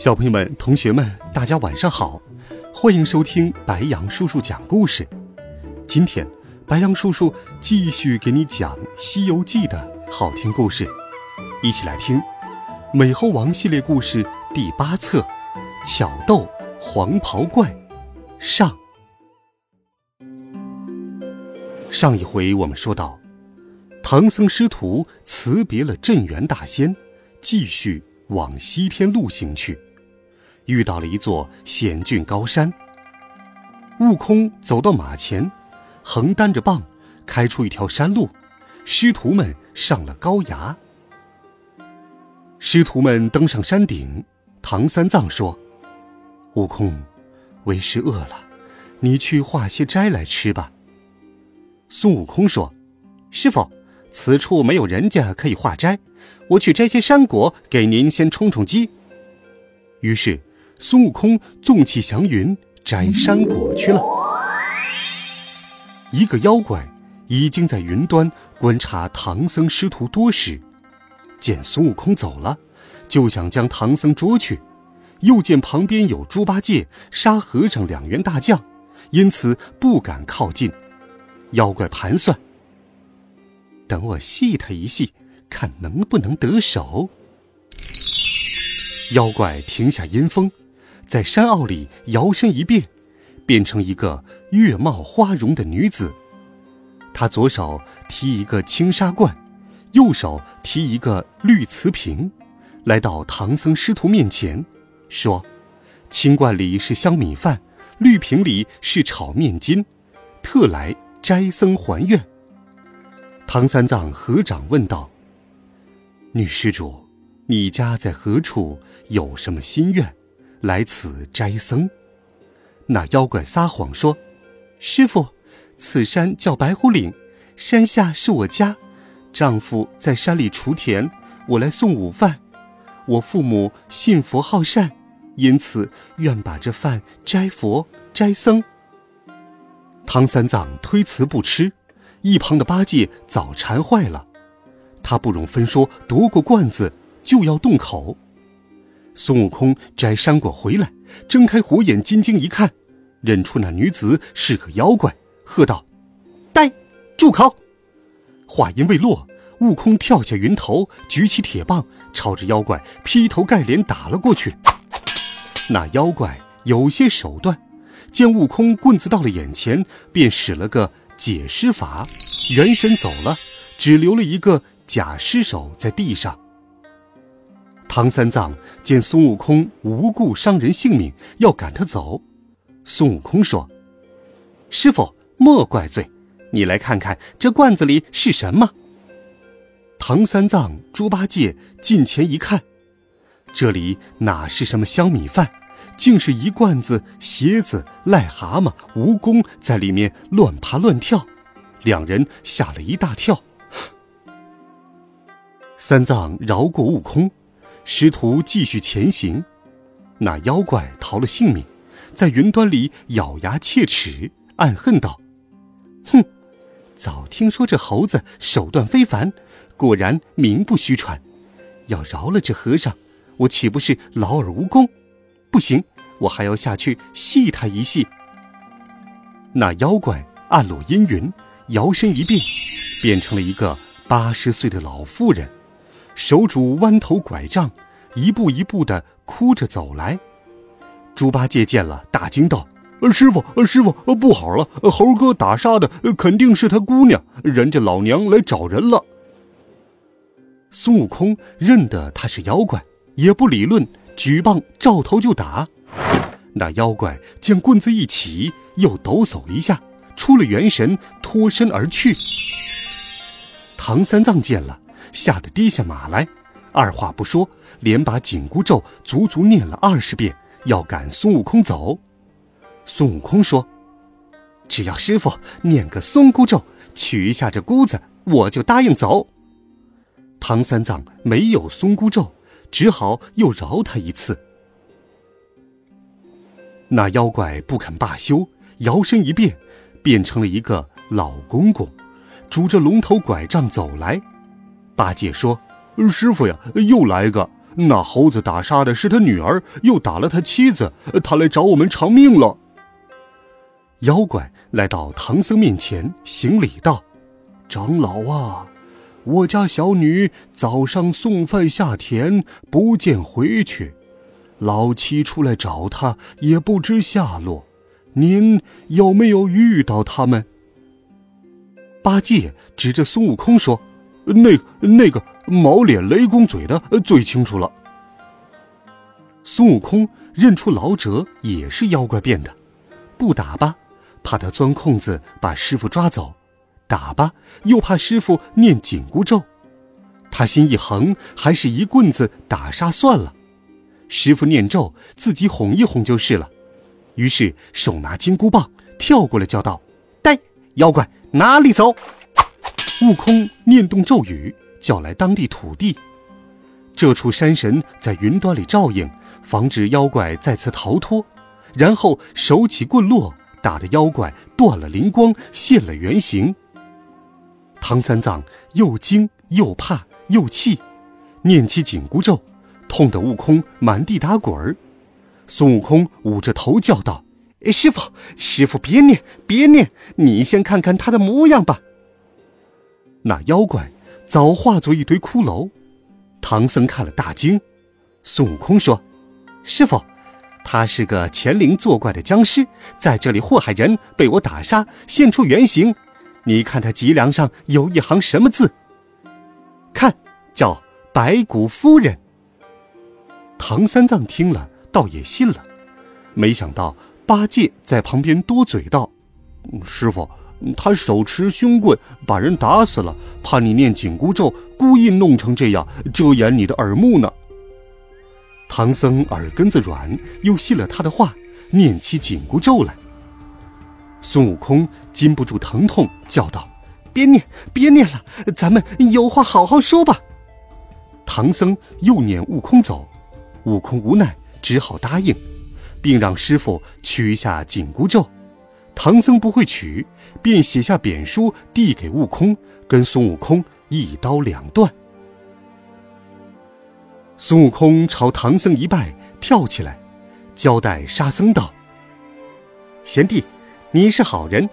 小朋友们、同学们，大家晚上好，欢迎收听白羊叔叔讲故事。今天，白羊叔叔继续给你讲《西游记》的好听故事，一起来听《美猴王》系列故事第八册《巧斗黄袍怪》上。上一回我们说到，唐僧师徒辞别了镇元大仙，继续往西天路行去。遇到了一座险峻高山。悟空走到马前，横担着棒，开出一条山路。师徒们上了高崖。师徒们登上山顶，唐三藏说：“悟空，为师饿了，你去化些斋来吃吧。”孙悟空说：“师傅，此处没有人家可以化斋，我去摘些山果给您先充充饥。”于是。孙悟空纵起祥云摘山果去了。一个妖怪已经在云端观察唐僧师徒多时，见孙悟空走了，就想将唐僧捉去。又见旁边有猪八戒、沙和尚两员大将，因此不敢靠近。妖怪盘算：等我戏他一戏，看能不能得手。妖怪停下阴风。在山坳里摇身一变，变成一个月貌花容的女子。她左手提一个青纱罐，右手提一个绿瓷瓶，来到唐僧师徒面前，说：“青罐里是香米饭，绿瓶里是炒面筋，特来斋僧还愿。”唐三藏合掌问道：“女施主，你家在何处？有什么心愿？”来此斋僧，那妖怪撒谎说：“师傅，此山叫白虎岭，山下是我家，丈夫在山里锄田，我来送午饭。我父母信佛好善，因此愿把这饭斋佛斋僧。”唐三藏推辞不吃，一旁的八戒早馋坏了，他不容分说，夺过罐子就要动口。孙悟空摘山果回来，睁开火眼金睛一看，认出那女子是个妖怪，喝道：“呆，住口！”话音未落，悟空跳下云头，举起铁棒，朝着妖怪劈头盖脸打了过去。那妖怪有些手段，见悟空棍子到了眼前，便使了个解尸法，元神走了，只留了一个假尸首在地上。唐三藏见孙悟空无故伤人性命，要赶他走。孙悟空说：“师傅莫怪罪，你来看看这罐子里是什么。”唐三藏、猪八戒近前一看，这里哪是什么香米饭，竟是一罐子蝎子、癞蛤蟆、蜈蚣在里面乱爬乱跳，两人吓了一大跳。三藏饶过悟空。师徒继续前行，那妖怪逃了性命，在云端里咬牙切齿，暗恨道：“哼，早听说这猴子手段非凡，果然名不虚传。要饶了这和尚，我岂不是劳而无功？不行，我还要下去戏他一戏。”那妖怪暗落阴云，摇身一变，变成了一个八十岁的老妇人。手拄弯头拐杖，一步一步的哭着走来。猪八戒见了，大惊道：“呃，师傅，师傅，呃，不好了！猴哥打杀的肯定是他姑娘，人家老娘来找人了。”孙悟空认得他是妖怪，也不理论，举棒照头就打。那妖怪见棍子一起，又抖擞一下，出了元神，脱身而去。唐三藏见了。吓得低下马来，二话不说，连把紧箍咒足足念了二十遍，要赶孙悟空走。孙悟空说：“只要师傅念个松箍咒，取一下这箍子，我就答应走。”唐三藏没有松箍咒，只好又饶他一次。那妖怪不肯罢休，摇身一变，变成了一个老公公，拄着龙头拐杖走来。八戒说：“师傅呀，又来个！那猴子打杀的是他女儿，又打了他妻子，他来找我们偿命了。”妖怪来到唐僧面前，行礼道：“长老啊，我家小女早上送饭下田，不见回去。”老七出来找他，也不知下落。您有没有遇到他们？八戒指着孙悟空说：“那那个毛脸雷公嘴的最清楚了。”孙悟空认出老者也是妖怪变的，不打吧，怕他钻空子把师傅抓走；打吧，又怕师傅念紧箍咒。他心一横，还是一棍子打杀算了。师傅念咒，自己哄一哄就是了。于是手拿金箍棒，跳过来叫道：“呆，妖怪哪里走？”悟空念动咒语，叫来当地土地。这处山神在云端里照应，防止妖怪再次逃脱。然后手起棍落，打得妖怪断了灵光，现了原形。唐三藏又惊又怕又气，念起紧箍咒。痛得悟空满地打滚儿，孙悟空捂着头叫道：“哎师傅，师傅，别念，别念，你先看看他的模样吧。”那妖怪早化作一堆骷髅，唐僧看了大惊。孙悟空说：“师傅，他是个乾灵作怪的僵尸，在这里祸害人，被我打杀，现出原形。你看他脊梁上有一行什么字？看，叫白骨夫人。”唐三藏听了，倒也信了。没想到八戒在旁边多嘴道：“师傅，他手持凶棍，把人打死了，怕你念紧箍咒，故意弄成这样，遮掩你的耳目呢。”唐僧耳根子软，又信了他的话，念起紧箍咒来。孙悟空禁不住疼痛，叫道：“别念，别念了，咱们有话好好说吧。”唐僧又撵悟空走。悟空无奈，只好答应，并让师傅取下紧箍咒。唐僧不会取，便写下贬书递给悟空，跟孙悟空一刀两断。孙悟空朝唐僧一拜，跳起来，交代沙僧道：“贤弟，你是好人，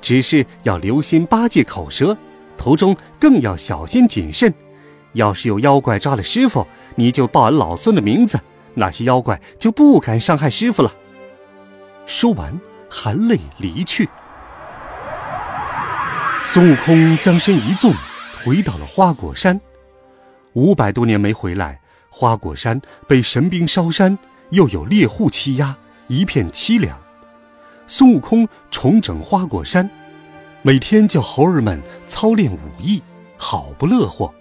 只是要留心八戒口舌，途中更要小心谨慎。”要是有妖怪抓了师傅，你就报俺老孙的名字，那些妖怪就不敢伤害师傅了。说完，含泪离去。孙悟空将身一纵，回到了花果山。五百多年没回来，花果山被神兵烧山，又有猎户欺压，一片凄凉。孙悟空重整花果山，每天叫猴儿们操练武艺，好不乐活。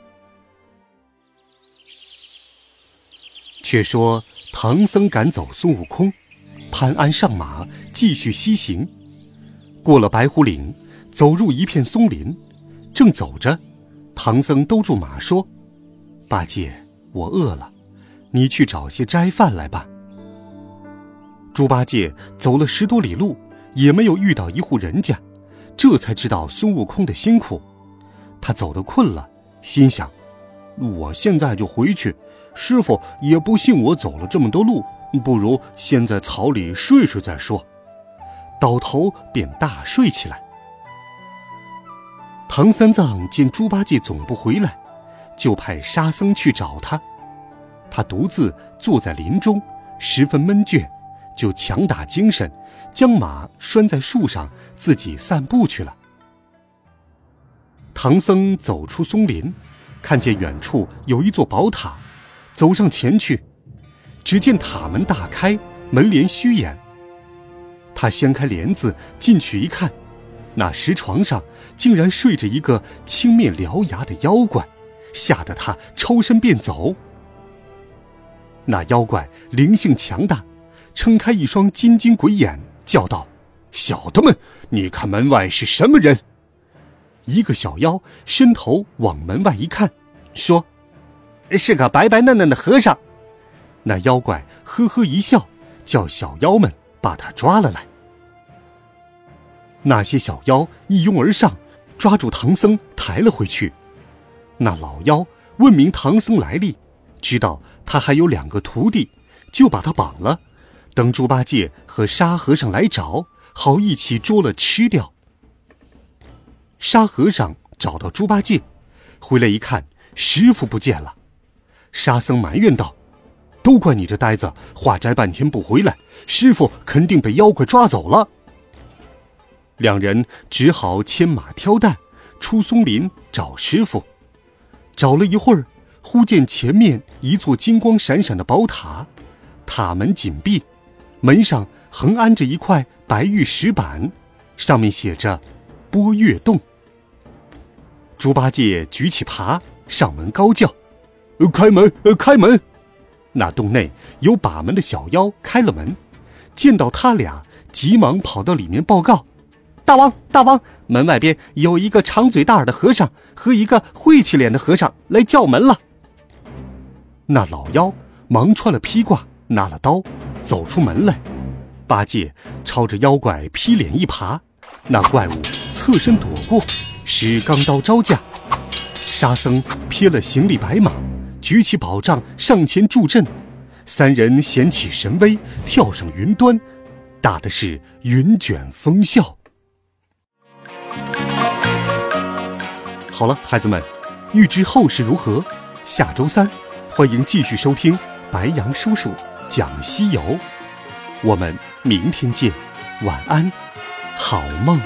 却说唐僧赶走孙悟空，潘安上马继续西行。过了白虎岭，走入一片松林，正走着，唐僧兜住马说：“八戒，我饿了，你去找些斋饭来吧。”猪八戒走了十多里路，也没有遇到一户人家，这才知道孙悟空的辛苦。他走得困了，心想：“我现在就回去。”师傅也不信我走了这么多路，不如先在草里睡睡再说。倒头便大睡起来。唐三藏见猪八戒总不回来，就派沙僧去找他。他独自坐在林中，十分闷倦，就强打精神，将马拴在树上，自己散步去了。唐僧走出松林，看见远处有一座宝塔。走上前去，只见塔门大开，门帘虚掩。他掀开帘子进去一看，那石床上竟然睡着一个青面獠牙的妖怪，吓得他抽身便走。那妖怪灵性强大，撑开一双金睛鬼眼，叫道：“小的们，你看门外是什么人？”一个小妖伸头往门外一看，说：“是个白白嫩嫩的和尚。”那妖怪呵呵一笑，叫小妖们把他抓了来。那些小妖一拥而上，抓住唐僧抬了回去。那老妖问明唐僧来历，知道他还有两个徒弟，就把他绑了，等猪八戒和沙和尚来找，好一起捉了吃掉。沙和尚找到猪八戒，回来一看，师傅不见了。沙僧埋怨道：“都怪你这呆子，化斋半天不回来，师傅肯定被妖怪抓走了。”两人只好牵马挑担，出松林找师傅。找了一会儿，忽见前面一座金光闪闪的宝塔，塔门紧闭，门上横安着一块白玉石板，上面写着“波月洞”。猪八戒举起耙上门高叫：“开门！开门！”那洞内有把门的小妖开了门，见到他俩，急忙跑到里面报告。大王，大王，门外边有一个长嘴大耳的和尚和一个晦气脸的和尚来叫门了。那老妖忙穿了披挂，拿了刀，走出门来。八戒朝着妖怪劈脸一耙，那怪物侧身躲过，使钢刀招架。沙僧撇了行李白马，举起宝杖上前助阵。三人显起神威，跳上云端，打的是云卷风啸。好了，孩子们，欲知后事如何，下周三欢迎继续收听白杨叔叔讲西游。我们明天见，晚安，好梦。